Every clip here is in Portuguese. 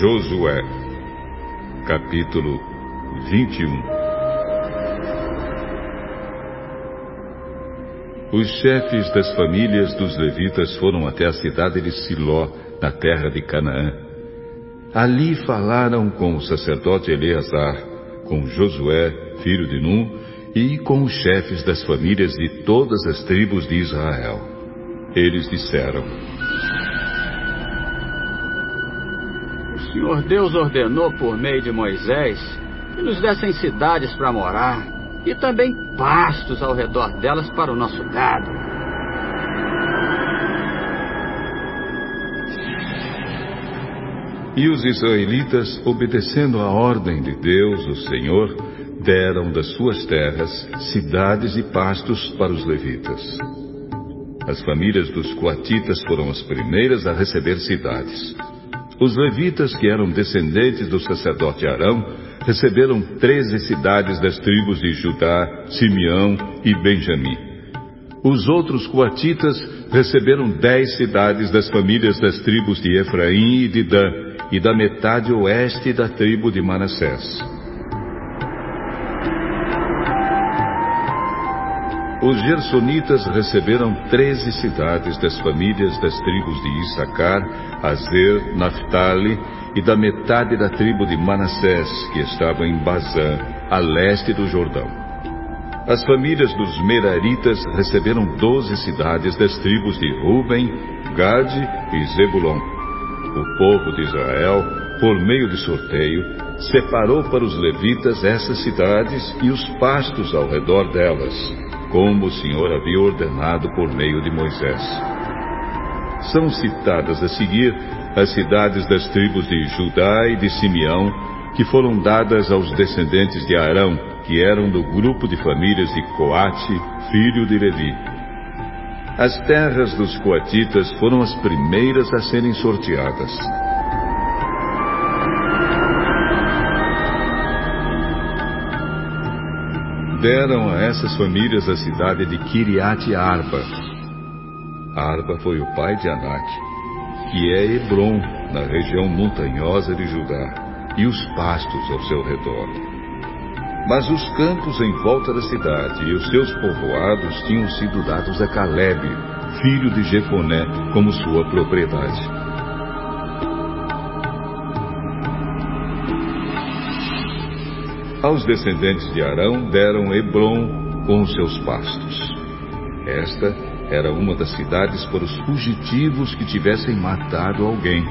Josué, capítulo 21 Os chefes das famílias dos levitas foram até a cidade de Siló, na terra de Canaã. Ali falaram com o sacerdote Eleazar, com Josué, filho de Num, e com os chefes das famílias de todas as tribos de Israel. Eles disseram: Senhor Deus ordenou por meio de Moisés que nos dessem cidades para morar e também pastos ao redor delas para o nosso gado. E os israelitas, obedecendo a ordem de Deus, o Senhor, deram das suas terras cidades e pastos para os levitas. As famílias dos coatitas foram as primeiras a receber cidades. Os levitas, que eram descendentes do sacerdote Arão, receberam treze cidades das tribos de Judá, Simeão e Benjamim. Os outros coatitas receberam dez cidades das famílias das tribos de Efraim e de Dan, e da metade oeste da tribo de Manassés. Os gersonitas receberam treze cidades das famílias das tribos de Issacar, Azer, Naphtali e da metade da tribo de Manassés, que estava em Bazã, a leste do Jordão. As famílias dos Meraritas receberam doze cidades das tribos de Ruben, Gade e Zebulon. O povo de Israel, por meio de sorteio, separou para os levitas essas cidades e os pastos ao redor delas, como o Senhor havia ordenado por meio de Moisés. São citadas a seguir as cidades das tribos de Judá e de Simeão, que foram dadas aos descendentes de Arão, que eram do grupo de famílias de Coate, filho de Levi. As terras dos coatitas foram as primeiras a serem sorteadas. Deram a essas famílias a cidade de Kiriat Arba. Arba foi o pai de Anak, que é Hebron, na região montanhosa de Judá, e os pastos ao seu redor. Mas os campos em volta da cidade e os seus povoados tinham sido dados a Caleb, filho de Jefoné, como sua propriedade. Aos descendentes de Arão deram Hebron com os seus pastos. Esta era uma das cidades para os fugitivos que tivessem matado alguém.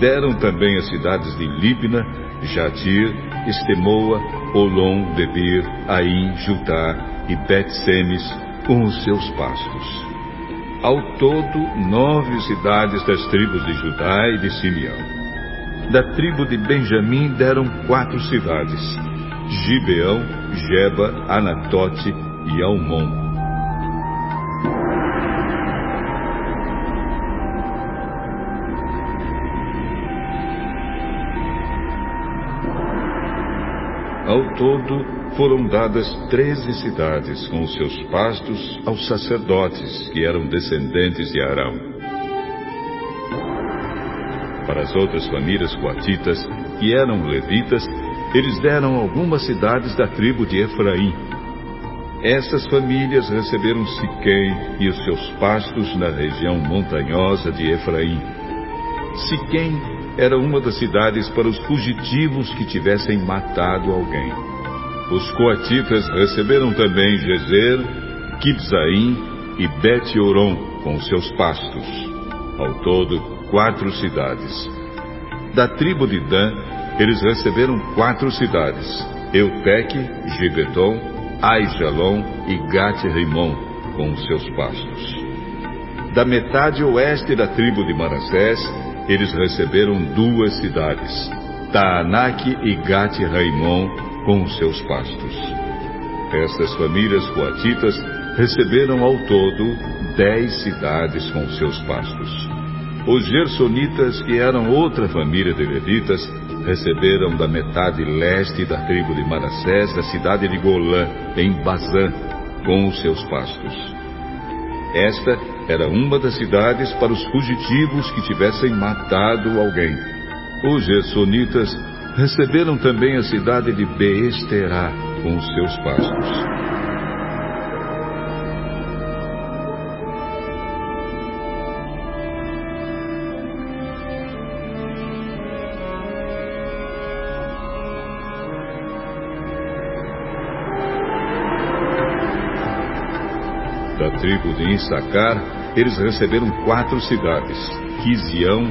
Deram também as cidades de Libna, Jadir, Estemoa, Olom, Debir, Aim, Judá e Bet-Semes com os seus pastos. Ao todo, nove cidades das tribos de Judá e de Simeão. Da tribo de Benjamim deram quatro cidades: Gibeão, Geba, Anatote e Almon. Ao todo, foram dadas treze cidades com seus pastos aos sacerdotes que eram descendentes de Arão. Para as outras famílias coatitas, que eram levitas, eles deram algumas cidades da tribo de Efraim. Essas famílias receberam Siquém e os seus pastos na região montanhosa de Efraim. Siquém era uma das cidades para os fugitivos que tivessem matado alguém. Os coatitas receberam também Gezer, Kibzaim e Bet-Oron com seus pastos. Ao todo, quatro cidades. Da tribo de Dan, eles receberam quatro cidades: Euteque, Gibeton, Aijalon e Gat-Rimon, com seus pastos. Da metade oeste da tribo de Manassés, eles receberam duas cidades: Taanak e Gat-Raimon, com seus pastos. Estas famílias coatitas receberam ao todo dez cidades com seus pastos. Os gersonitas, que eram outra família de levitas, receberam da metade leste da tribo de Manassés a cidade de Golã, em Bazã, com os seus pastos. Esta era uma das cidades para os fugitivos que tivessem matado alguém. Os Gersonitas receberam também a cidade de Beesterá com os seus pastos. Da tribo de Issacar, eles receberam quatro cidades: Quizião,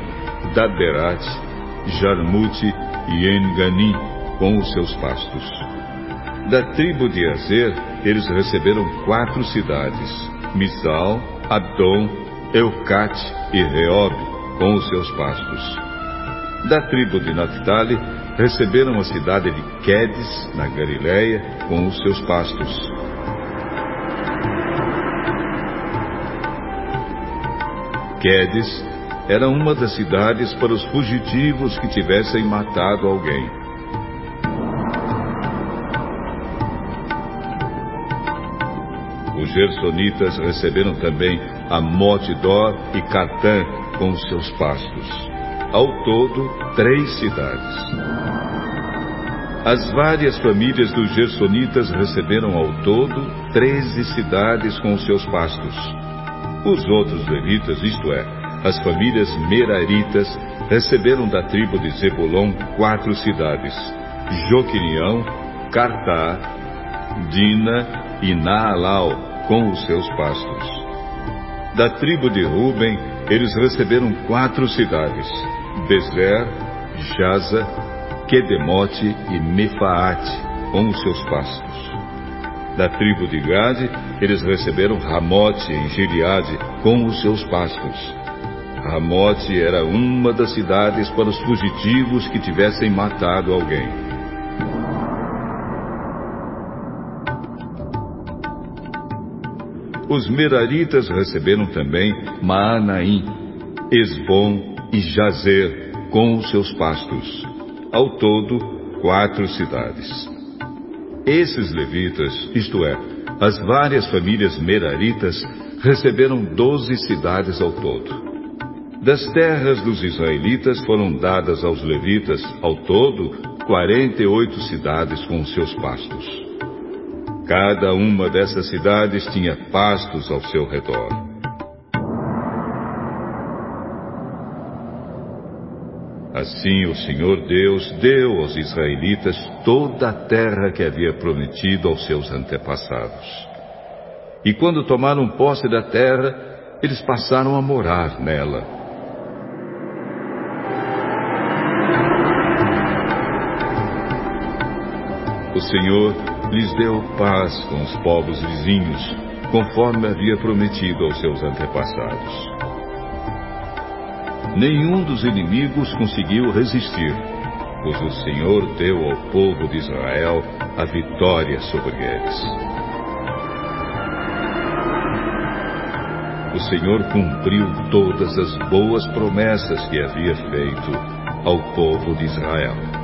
Daberat, Jarmute e Engani, com os seus pastos. Da tribo de Azer, eles receberam quatro cidades: Misal, Adom, Eucate e Reob, com os seus pastos. Da tribo de Naphtali, receberam a cidade de Quedes, na Galiléia, com os seus pastos. Quedes era uma das cidades para os fugitivos que tivessem matado alguém. Os gersonitas receberam também Amot-Dor e Catã com seus pastos. Ao todo, três cidades. As várias famílias dos gersonitas receberam ao todo treze cidades com seus pastos. Os outros levitas, isto é, as famílias Meraritas receberam da tribo de Zebulon quatro cidades: Joquinião, Cartá, Dina e Naalau, com os seus pastos. Da tribo de Ruben, eles receberam quatro cidades: Bezer, Jaza, Quedemote e Mefaate, com os seus pastos. Da tribo de Gade, eles receberam Ramote em Gileade, com os seus pastos. Ramote era uma das cidades para os fugitivos que tivessem matado alguém. Os Meraritas receberam também Maanaim, Esbom e Jazer com os seus pastos. Ao todo, quatro cidades. Esses levitas, isto é, as várias famílias Meraritas, receberam doze cidades ao todo. Das terras dos israelitas foram dadas aos levitas, ao todo, 48 cidades com seus pastos. Cada uma dessas cidades tinha pastos ao seu redor. Assim o Senhor Deus deu aos israelitas toda a terra que havia prometido aos seus antepassados. E quando tomaram posse da terra, eles passaram a morar nela O Senhor lhes deu paz com os povos vizinhos, conforme havia prometido aos seus antepassados. Nenhum dos inimigos conseguiu resistir, pois o Senhor deu ao povo de Israel a vitória sobre eles. O Senhor cumpriu todas as boas promessas que havia feito ao povo de Israel.